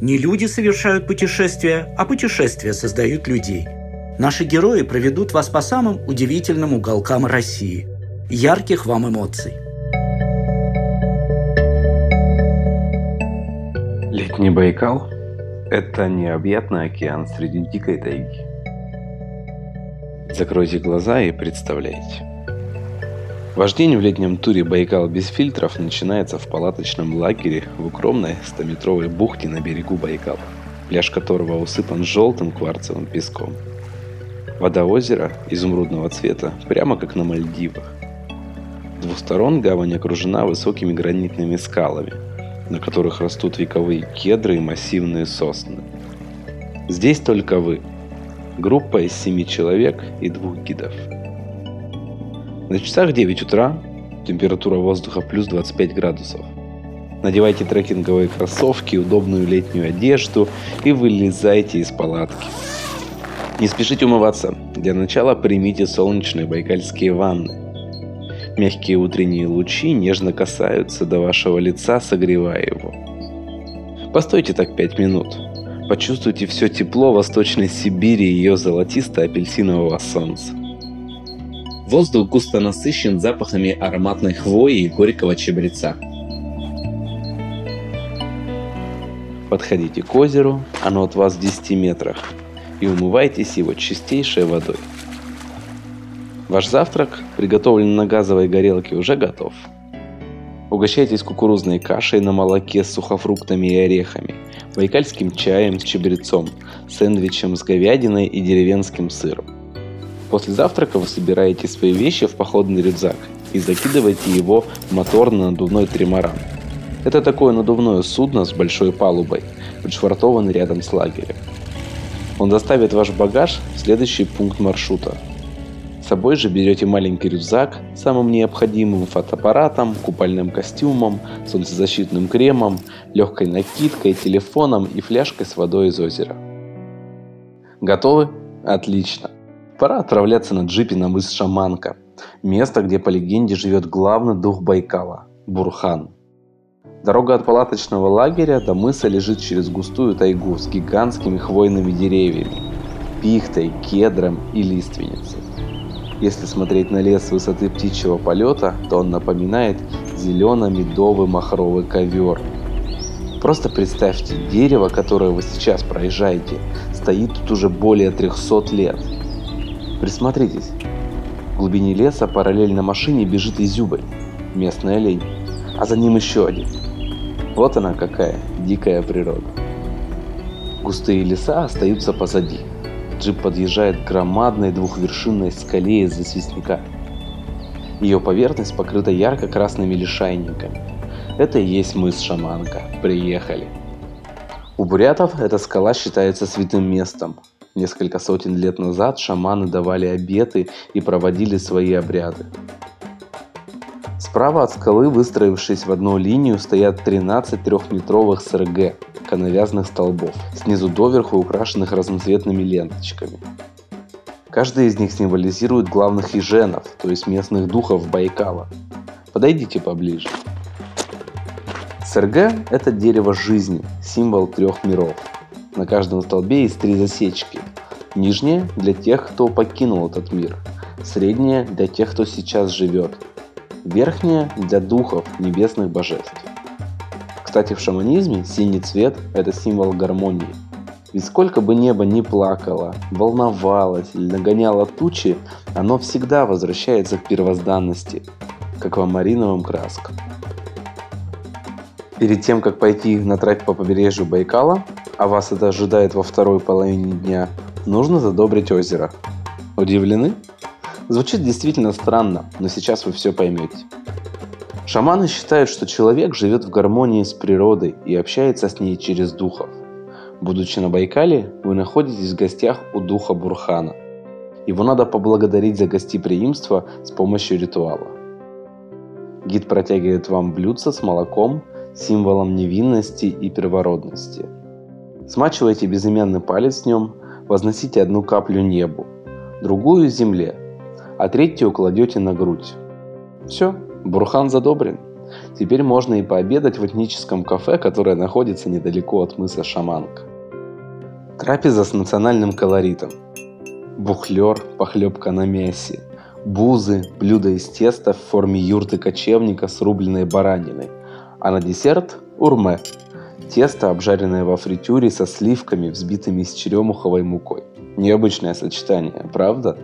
Не люди совершают путешествия, а путешествия создают людей. Наши герои проведут вас по самым удивительным уголкам России. Ярких вам эмоций! Летний Байкал – это необъятный океан среди дикой тайги. Закройте глаза и представляйте. Вождение в летнем туре Байкал без фильтров начинается в палаточном лагере в укромной 100-метровой бухте на берегу Байкала, пляж которого усыпан желтым кварцевым песком. Вода озера изумрудного цвета, прямо как на Мальдивах. С двух сторон гавань окружена высокими гранитными скалами, на которых растут вековые кедры и массивные сосны. Здесь только вы. Группа из семи человек и двух гидов – на часах 9 утра, температура воздуха плюс 25 градусов. Надевайте трекинговые кроссовки, удобную летнюю одежду и вылезайте из палатки. Не спешите умываться. Для начала примите солнечные байкальские ванны. Мягкие утренние лучи нежно касаются до вашего лица, согревая его. Постойте так 5 минут. Почувствуйте все тепло Восточной Сибири и ее золотисто-апельсинового солнца. Воздух густо насыщен запахами ароматной хвои и горького чабреца. Подходите к озеру, оно от вас в 10 метрах, и умывайтесь его чистейшей водой. Ваш завтрак, приготовленный на газовой горелке, уже готов. Угощайтесь кукурузной кашей на молоке с сухофруктами и орехами, байкальским чаем с чабрецом, сэндвичем с говядиной и деревенским сыром. После завтрака вы собираете свои вещи в походный рюкзак и закидываете его в моторно-надувной тримаран. Это такое надувное судно с большой палубой, пришвартованное рядом с лагерем. Он доставит ваш багаж в следующий пункт маршрута. С собой же берете маленький рюкзак с самым необходимым фотоаппаратом, купальным костюмом, солнцезащитным кремом, легкой накидкой, телефоном и фляжкой с водой из озера. Готовы? Отлично. Пора отправляться на джипе на мыс Шаманка, место, где по легенде живет главный дух Байкала – Бурхан. Дорога от палаточного лагеря до мыса лежит через густую тайгу с гигантскими хвойными деревьями, пихтой, кедром и лиственницей. Если смотреть на лес с высоты птичьего полета, то он напоминает зелено-медовый махровый ковер. Просто представьте, дерево, которое вы сейчас проезжаете, стоит тут уже более 300 лет – Присмотритесь. В глубине леса параллельно машине бежит изюбрь, местная олень, а за ним еще один. Вот она какая, дикая природа. Густые леса остаются позади. Джип подъезжает к громадной двухвершинной скале из известняка. Ее поверхность покрыта ярко-красными лишайниками. Это и есть мыс Шаманка. Приехали. У бурятов эта скала считается святым местом, Несколько сотен лет назад шаманы давали обеты и проводили свои обряды. Справа от скалы, выстроившись в одну линию, стоят 13 трехметровых СРГ, коновязных столбов, снизу доверху украшенных разноцветными ленточками. Каждый из них символизирует главных еженов, то есть местных духов Байкала. Подойдите поближе. СРГ – это дерево жизни, символ трех миров – на каждом столбе есть три засечки. Нижняя для тех, кто покинул этот мир. Средняя для тех, кто сейчас живет. Верхняя для духов небесных божеств. Кстати, в шаманизме синий цвет – это символ гармонии. Ведь сколько бы небо ни плакало, волновалось или нагоняло тучи, оно всегда возвращается к первозданности, к аквамариновым краскам. Перед тем, как пойти на трек по побережью Байкала, а вас это ожидает во второй половине дня, нужно задобрить озеро. Удивлены? Звучит действительно странно, но сейчас вы все поймете. Шаманы считают, что человек живет в гармонии с природой и общается с ней через духов. Будучи на Байкале, вы находитесь в гостях у духа Бурхана. Его надо поблагодарить за гостеприимство с помощью ритуала. Гид протягивает вам блюдце с молоком, символом невинности и первородности – Смачивайте безымянный палец в нем, возносите одну каплю небу, другую земле, а третью кладете на грудь. Все, бурхан задобрен. Теперь можно и пообедать в этническом кафе, которое находится недалеко от мыса Шаманка. Трапеза с национальным колоритом. Бухлер, похлебка на мясе, бузы, блюдо из теста в форме юрты кочевника с рубленой бараниной, а на десерт – урме – тесто, обжаренное во фритюре со сливками, взбитыми с черемуховой мукой. Необычное сочетание, правда?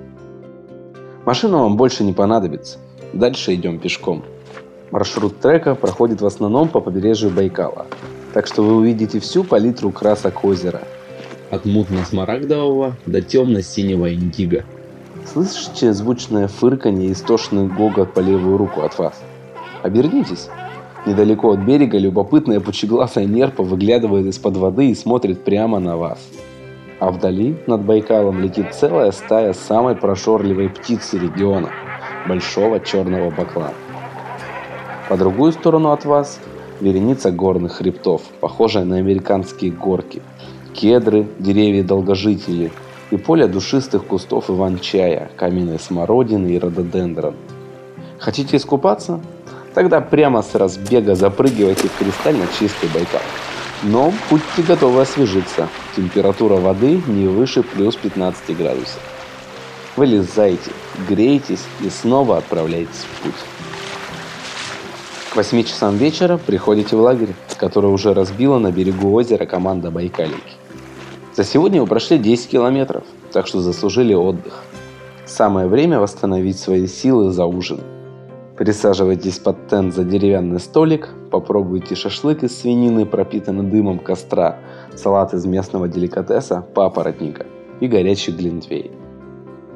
Машина вам больше не понадобится. Дальше идем пешком. Маршрут трека проходит в основном по побережью Байкала, так что вы увидите всю палитру красок озера. От мутно-смарагдового до темно-синего индиго. Слышите звучное фырканье и истошный гогот по левую руку от вас? Обернитесь. Недалеко от берега любопытная пучеглазая нерпа выглядывает из-под воды и смотрит прямо на вас. А вдали, над Байкалом, летит целая стая самой прошорливой птицы региона – большого черного баклана. По другую сторону от вас – вереница горных хребтов, похожая на американские горки, кедры, деревья-долгожители и поле душистых кустов иван-чая, каменной смородины и рододендрон. Хотите искупаться? Тогда прямо с разбега запрыгивайте в кристально чистый Байкал. Но будьте готовы освежиться. Температура воды не выше плюс 15 градусов. Вылезайте, грейтесь и снова отправляйтесь в путь. К 8 часам вечера приходите в лагерь, который уже разбила на берегу озера команда Байкалики. За сегодня вы прошли 10 километров, так что заслужили отдых. Самое время восстановить свои силы за ужином. Присаживайтесь под тент за деревянный столик, попробуйте шашлык из свинины, пропитанный дымом костра, салат из местного деликатеса, папоротника и горячий глинтвей.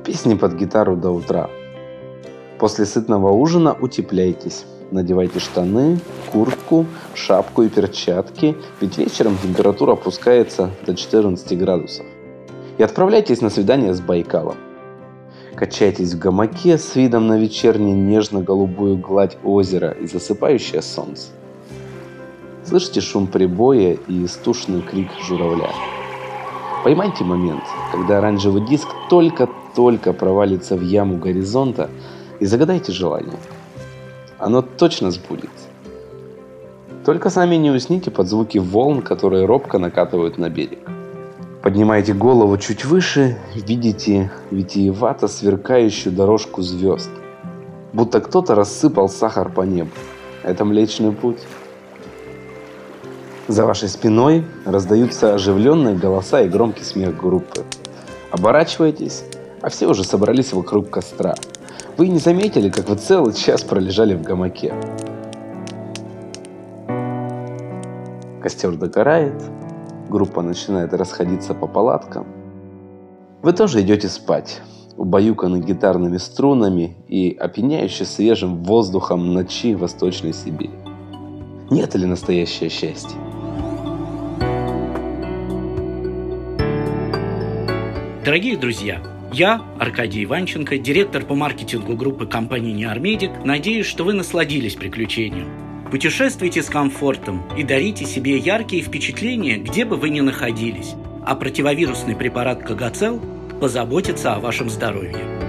Песни под гитару до утра. После сытного ужина утепляйтесь. Надевайте штаны, куртку, шапку и перчатки, ведь вечером температура опускается до 14 градусов. И отправляйтесь на свидание с Байкалом. Качайтесь в гамаке с видом на вечернюю нежно-голубую гладь озера и засыпающее солнце. Слышите шум прибоя и истушный крик журавля. Поймайте момент, когда оранжевый диск только-только провалится в яму горизонта и загадайте желание. Оно точно сбудется. Только сами не усните под звуки волн, которые робко накатывают на берег. Поднимаете голову чуть выше, видите витиевато сверкающую дорожку звезд. Будто кто-то рассыпал сахар по небу. Это Млечный Путь. За вашей спиной раздаются оживленные голоса и громкий смех группы. Оборачиваетесь, а все уже собрались вокруг костра. Вы не заметили, как вы целый час пролежали в гамаке. Костер догорает, группа начинает расходиться по палаткам. Вы тоже идете спать, убаюканы гитарными струнами и опьяняюще свежим воздухом ночи Восточной Сибири. Нет ли настоящее счастье? Дорогие друзья, я, Аркадий Иванченко, директор по маркетингу группы компании «Неармедик», надеюсь, что вы насладились приключением. Путешествуйте с комфортом и дарите себе яркие впечатления, где бы вы ни находились. А противовирусный препарат Кагацел позаботится о вашем здоровье.